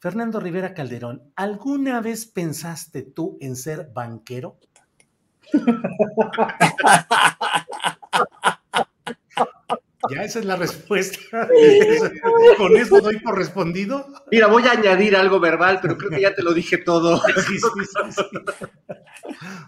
Fernando Rivera Calderón, ¿alguna vez pensaste tú en ser banquero? Ya esa es la respuesta. ¿Con eso doy por respondido? Mira, voy a añadir algo verbal, pero creo que ya te lo dije todo. Sí, sí, sí, sí.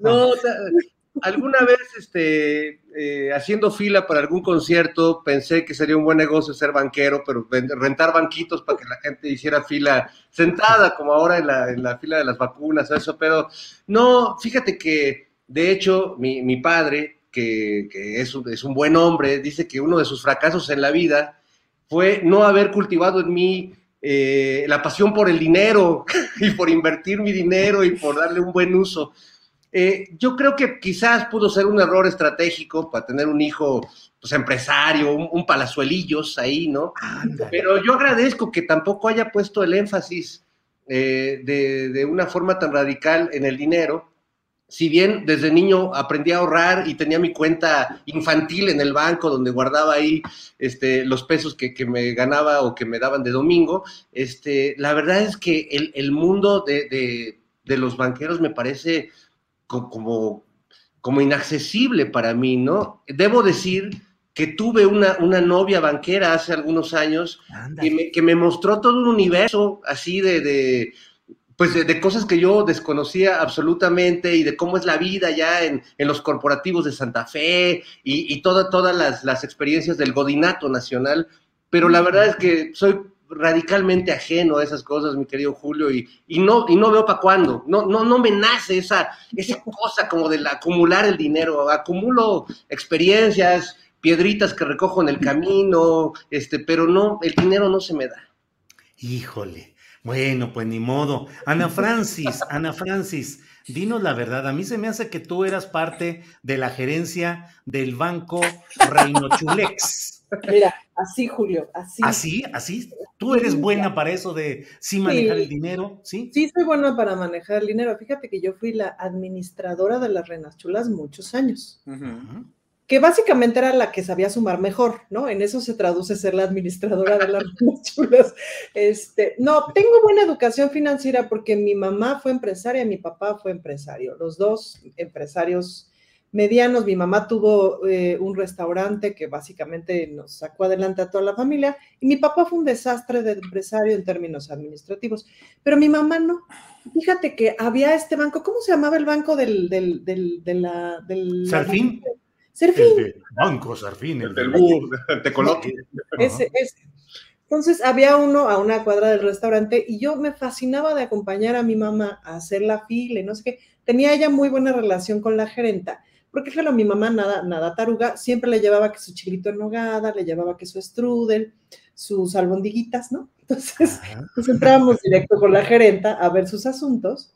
No, o sea, alguna vez este, eh, haciendo fila para algún concierto pensé que sería un buen negocio ser banquero, pero rentar banquitos para que la gente hiciera fila sentada, como ahora en la, en la fila de las vacunas, o eso, pero no, fíjate que de hecho mi, mi padre, que, que es, un, es un buen hombre, dice que uno de sus fracasos en la vida fue no haber cultivado en mí eh, la pasión por el dinero y por invertir mi dinero y por darle un buen uso. Eh, yo creo que quizás pudo ser un error estratégico para tener un hijo pues, empresario, un, un palazuelillos ahí, ¿no? Pero yo agradezco que tampoco haya puesto el énfasis eh, de, de una forma tan radical en el dinero. Si bien desde niño aprendí a ahorrar y tenía mi cuenta infantil en el banco donde guardaba ahí este, los pesos que, que me ganaba o que me daban de domingo, este, la verdad es que el, el mundo de, de- de los banqueros me parece como, como inaccesible para mí, ¿no? Debo decir que tuve una, una novia banquera hace algunos años que me, que me mostró todo un universo así de, de, pues de, de cosas que yo desconocía absolutamente y de cómo es la vida ya en, en los corporativos de Santa Fe y, y toda- todas las, las experiencias del godinato nacional. Pero la verdad es que soy radicalmente ajeno a esas cosas, mi querido Julio, y, y no, y no veo para cuándo. No, no, no me nace esa, esa cosa como de la- acumular el dinero. Acumulo experiencias, piedritas que recojo en el camino, este, pero no, el dinero no se me da. Híjole. Bueno, pues ni modo. Ana Francis, Ana Francis, dinos la verdad. A mí se me hace que tú eras parte de la gerencia del banco Reino Chulex. Mira, así, Julio, así. ¿Así? ¿Así? ¿Tú eres buena para eso de sí manejar el dinero? ¿Sí? Sí, soy buena para manejar el dinero. Fíjate que yo fui la administradora de las Renas Chulas muchos años, que básicamente era la que sabía sumar mejor, ¿no? En eso se traduce ser la administradora de las Renas Chulas. Este, no, tengo buena educación financiera porque mi mamá fue empresaria, mi papá fue empresario, los dos empresarios medianos. Mi mamá tuvo eh, un restaurante que básicamente nos sacó adelante a toda la familia y mi papá fue un desastre de empresario en términos administrativos, pero mi mamá no. Fíjate que había este banco, ¿cómo se llamaba el banco del, del, del, de la, del ¿Serfín? Serfín. El de Banco Serfín, el Del de BUR, te coloque. Ese, ese. Entonces había uno a una cuadra del restaurante y yo me fascinaba de acompañar a mi mamá a hacer la fila y no sé qué. Tenía ella muy buena relación con la gerenta, porque claro, mi mamá nada, nada taruga, siempre le llevaba que su chilito en nogada, le llevaba que su strudel, sus albondiguitas, ¿no? Entonces, pues entrábamos directo con la gerenta a ver sus asuntos.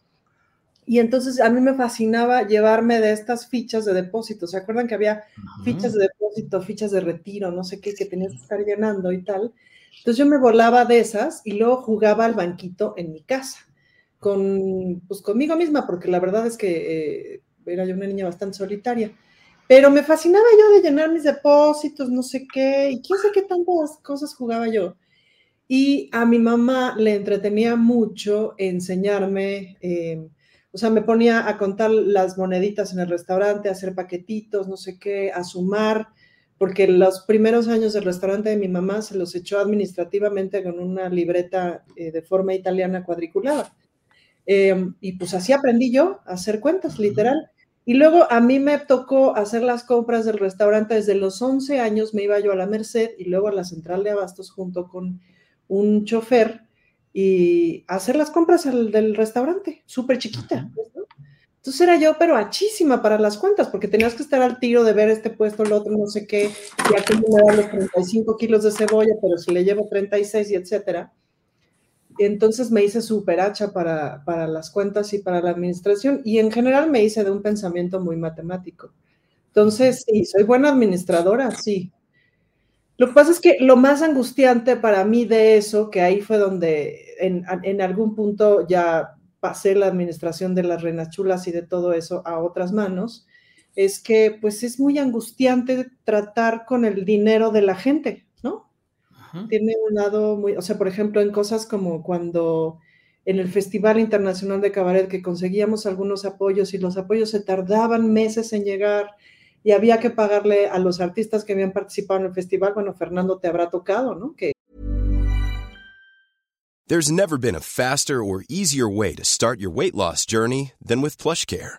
Y entonces a mí me fascinaba llevarme de estas fichas de depósito. ¿Se acuerdan que había fichas de depósito, fichas de retiro, no sé qué, que tenías que estar llenando y tal? Entonces yo me volaba de esas y luego jugaba al banquito en mi casa, con, pues conmigo misma, porque la verdad es que eh, era yo una niña bastante solitaria. Pero me fascinaba yo de llenar mis depósitos, no sé qué, y quién sé qué tantas cosas jugaba yo. Y a mi mamá le entretenía mucho enseñarme, eh, o sea, me ponía a contar las moneditas en el restaurante, a hacer paquetitos, no sé qué, a sumar, porque los primeros años del restaurante de mi mamá se los echó administrativamente con una libreta eh, de forma italiana cuadriculada. Eh, y pues así aprendí yo a hacer cuentas, literal. Y luego a mí me tocó hacer las compras del restaurante desde los 11 años, me iba yo a la Merced y luego a la central de abastos junto con un chofer y hacer las compras del restaurante, súper chiquita. Entonces era yo, pero achísima para las cuentas, porque tenías que estar al tiro de ver este puesto, el otro, no sé qué, y aquí me dan los 35 kilos de cebolla, pero si le llevo 36 y etcétera. Entonces me hice súper hacha para, para las cuentas y para la administración, y en general me hice de un pensamiento muy matemático. Entonces, sí, soy buena administradora, sí. Lo que pasa es que lo más angustiante para mí de eso, que ahí fue donde en, en algún punto ya pasé la administración de las renas chulas y de todo eso a otras manos, es que pues es muy angustiante tratar con el dinero de la gente, Tiene un lado muy, o sea, por ejemplo, en cosas como cuando en el Festival Internacional de Cabaret que conseguíamos algunos apoyos y los apoyos se tardaban meses en llegar y había que pagarle a los artistas que habían participado en el festival, bueno, Fernando te habrá tocado, ¿no? Que There's never been a faster or easier way to start your weight loss journey than with PlushCare.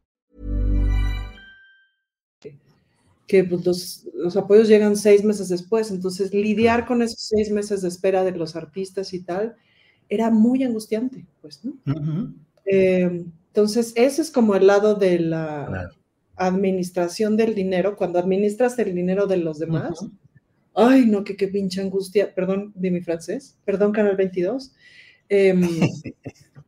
Que pues, los, los, apoyos llegan seis meses después, entonces lidiar con esos seis meses de espera de los artistas y tal era muy angustiante, pues, ¿no? Uh -huh. eh, entonces, ese es como el lado de la claro. administración del dinero, cuando administras el dinero de los demás. Uh -huh Ay, no, que qué pinche angustia. Perdón de mi francés. Perdón, Canal 22. Eh,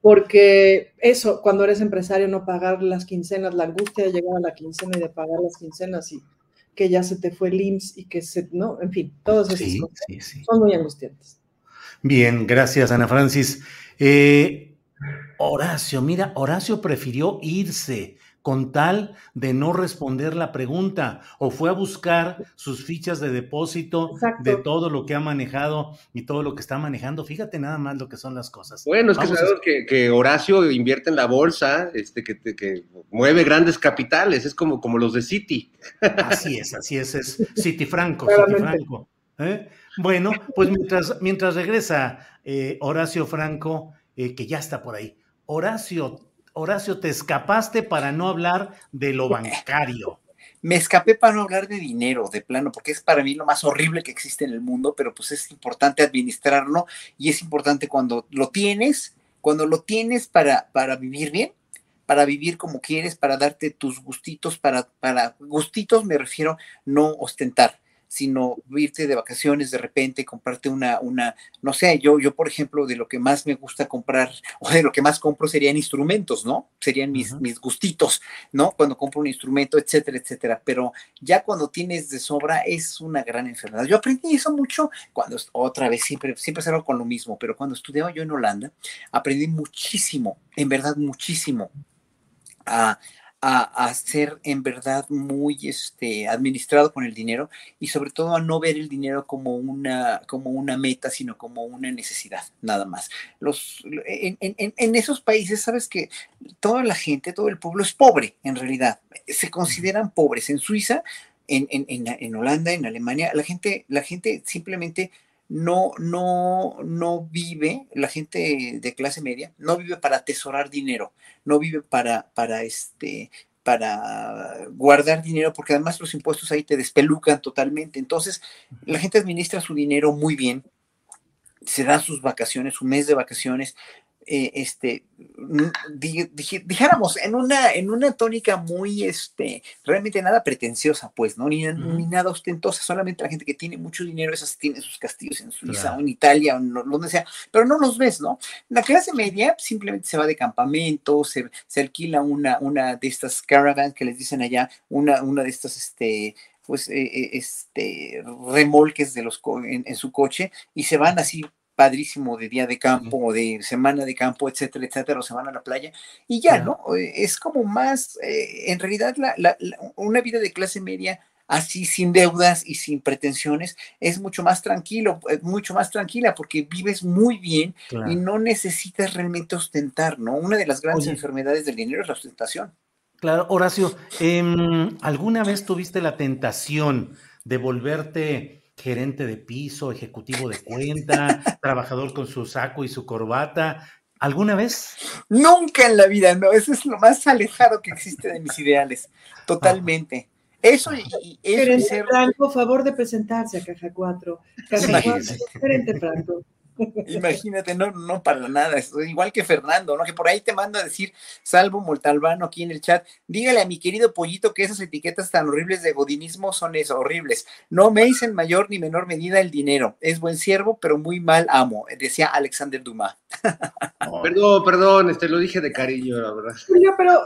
porque eso, cuando eres empresario, no pagar las quincenas, la angustia de llegar a la quincena y de pagar las quincenas y que ya se te fue el IMSS y que se, no, en fin, todas esas Sí, cosas sí, sí. son muy angustiantes. Bien, gracias, Ana Francis. Eh, Horacio, mira, Horacio prefirió irse con tal de no responder la pregunta o fue a buscar sus fichas de depósito Exacto. de todo lo que ha manejado y todo lo que está manejando. Fíjate nada más lo que son las cosas. Bueno, es que a- sabemos que, que Horacio invierte en la bolsa, este, que, que mueve grandes capitales, es como, como los de Citi. Así es, así es, es City Franco. City Franco. ¿eh? Bueno, pues mientras, mientras regresa eh, Horacio Franco, eh, que ya está por ahí. Horacio, Horacio, te escapaste para no hablar de lo bancario. Me escapé para no hablar de dinero, de plano, porque es para mí lo más horrible que existe en el mundo, pero pues es importante administrarlo y es importante cuando lo tienes, cuando lo tienes para, para vivir bien, para vivir como quieres, para darte tus gustitos, para, para gustitos me refiero no ostentar, sino irte de vacaciones de repente, comprarte una, una, no sé, yo, yo por ejemplo, de lo que más me gusta comprar, o de lo que más compro serían instrumentos, ¿no? Serían mis, mis gustitos, ¿no? Cuando compro un instrumento, etcétera, etcétera. Pero ya cuando tienes de sobra es una gran enfermedad. Yo aprendí eso mucho cuando, otra vez, siempre, siempre salgo con lo mismo, pero cuando estudiaba yo en Holanda, aprendí muchísimo, en verdad muchísimo, a, a, a ser en verdad muy este, administrado con el dinero y sobre todo a no ver el dinero como una, como una meta, sino como una necesidad, nada más. Los, en, en- esos países, sabes que toda la gente, todo el pueblo es pobre, en realidad. Se consideran pobres. En Suiza, en- en Holanda, en Alemania, la gente, la gente simplemente no, no, no vive, la gente de clase media, no vive para atesorar dinero, no vive para, para este, para guardar dinero, porque además los impuestos ahí te despelucan totalmente. Entonces, la gente administra su dinero muy bien, se da sus vacaciones, su mes de vacaciones, eh, este, dijéramos, en una, en una tónica muy, este, realmente nada pretenciosa, pues, ¿no? Ni, nada ostentosa, solamente la gente que tiene mucho dinero, esas tiene sus castillos en Suiza o en Italia o donde sea, pero no los ves, ¿no? La clase media simplemente se va de campamento, se, se alquila una, una de estas caravans que les dicen allá, una, una de estas, este, pues, eh, eh, este, remolques de los en, su coche y se van así padrísimo de día de campo o de semana de campo, etcétera, etcétera, o se van a la playa y ya, ¿no? Eh, es como más, eh, en realidad, la, una vida de clase media así sin deudas y sin pretensiones es mucho más tranquilo, eh, mucho más tranquila porque vives muy bien y no necesitas realmente ostentar, ¿no? Una de las grandes enfermedades del dinero es la ostentación. Claro, Horacio, em, ¿alguna vez tuviste la tentación de volverte gerente de piso, ejecutivo de cuenta, trabajador con su saco y su corbata. ¿Alguna vez? Nunca en la vida, no. Eso es lo más alejado que existe de mis ideales. Totalmente. Eso y, eso ser... por favor de presentarse a Caja 4. Caja 4, gerente Franco. Imagínate, no, no para nada, es igual que Fernando, ¿no? Que por ahí te manda a decir, Salvo Moltalbano aquí en el chat, dígale a mi querido pollito que esas etiquetas tan horribles de godinismo son eso, horribles. No me en mayor ni menor medida el dinero. Es buen siervo, pero muy mal amo, decía Alexander Dumas. perdón, perdón, este lo dije de cariño, la verdad. pero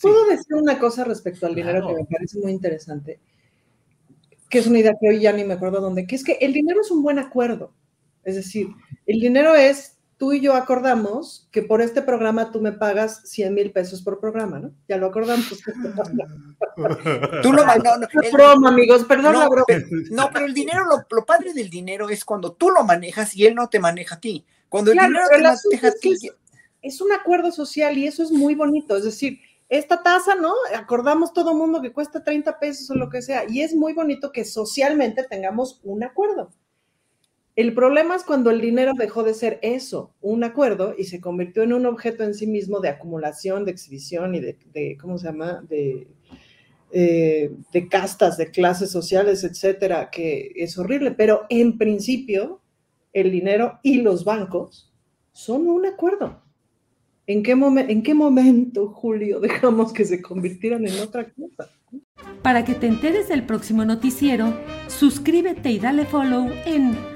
puedo decir una cosa respecto al dinero que me parece muy interesante, que es una idea que hoy ya ni me acuerdo dónde, que es que el dinero es un buen acuerdo. Es decir, el dinero es, tú y yo acordamos que por este programa tú me pagas 100 mil pesos por programa, ¿no? Ya lo acordamos. tú lo no, no, el, broma, amigos, perdón la broma. no, pero el dinero, lo, padre del dinero es cuando tú lo manejas y él no te maneja a ti. Cuando el dinero te maneja a ti. Es, es un acuerdo social y eso es muy bonito. Es decir, esta tasa, ¿no? Acordamos todo mundo que cuesta 30 pesos o lo que sea. Y es muy bonito que socialmente tengamos un acuerdo. El problema es cuando el dinero dejó de ser eso, un acuerdo, y se convirtió en un objeto en sí mismo de acumulación, de exhibición y de, ¿cómo se llama? De, eh, de castas, de clases sociales, etcétera, que es horrible. Pero en principio, el dinero y los bancos son un acuerdo. ¿En qué, ¿En qué momento, Julio, dejamos que se convirtieran en otra cosa? Para que te enteres del próximo noticiero, suscríbete y dale follow en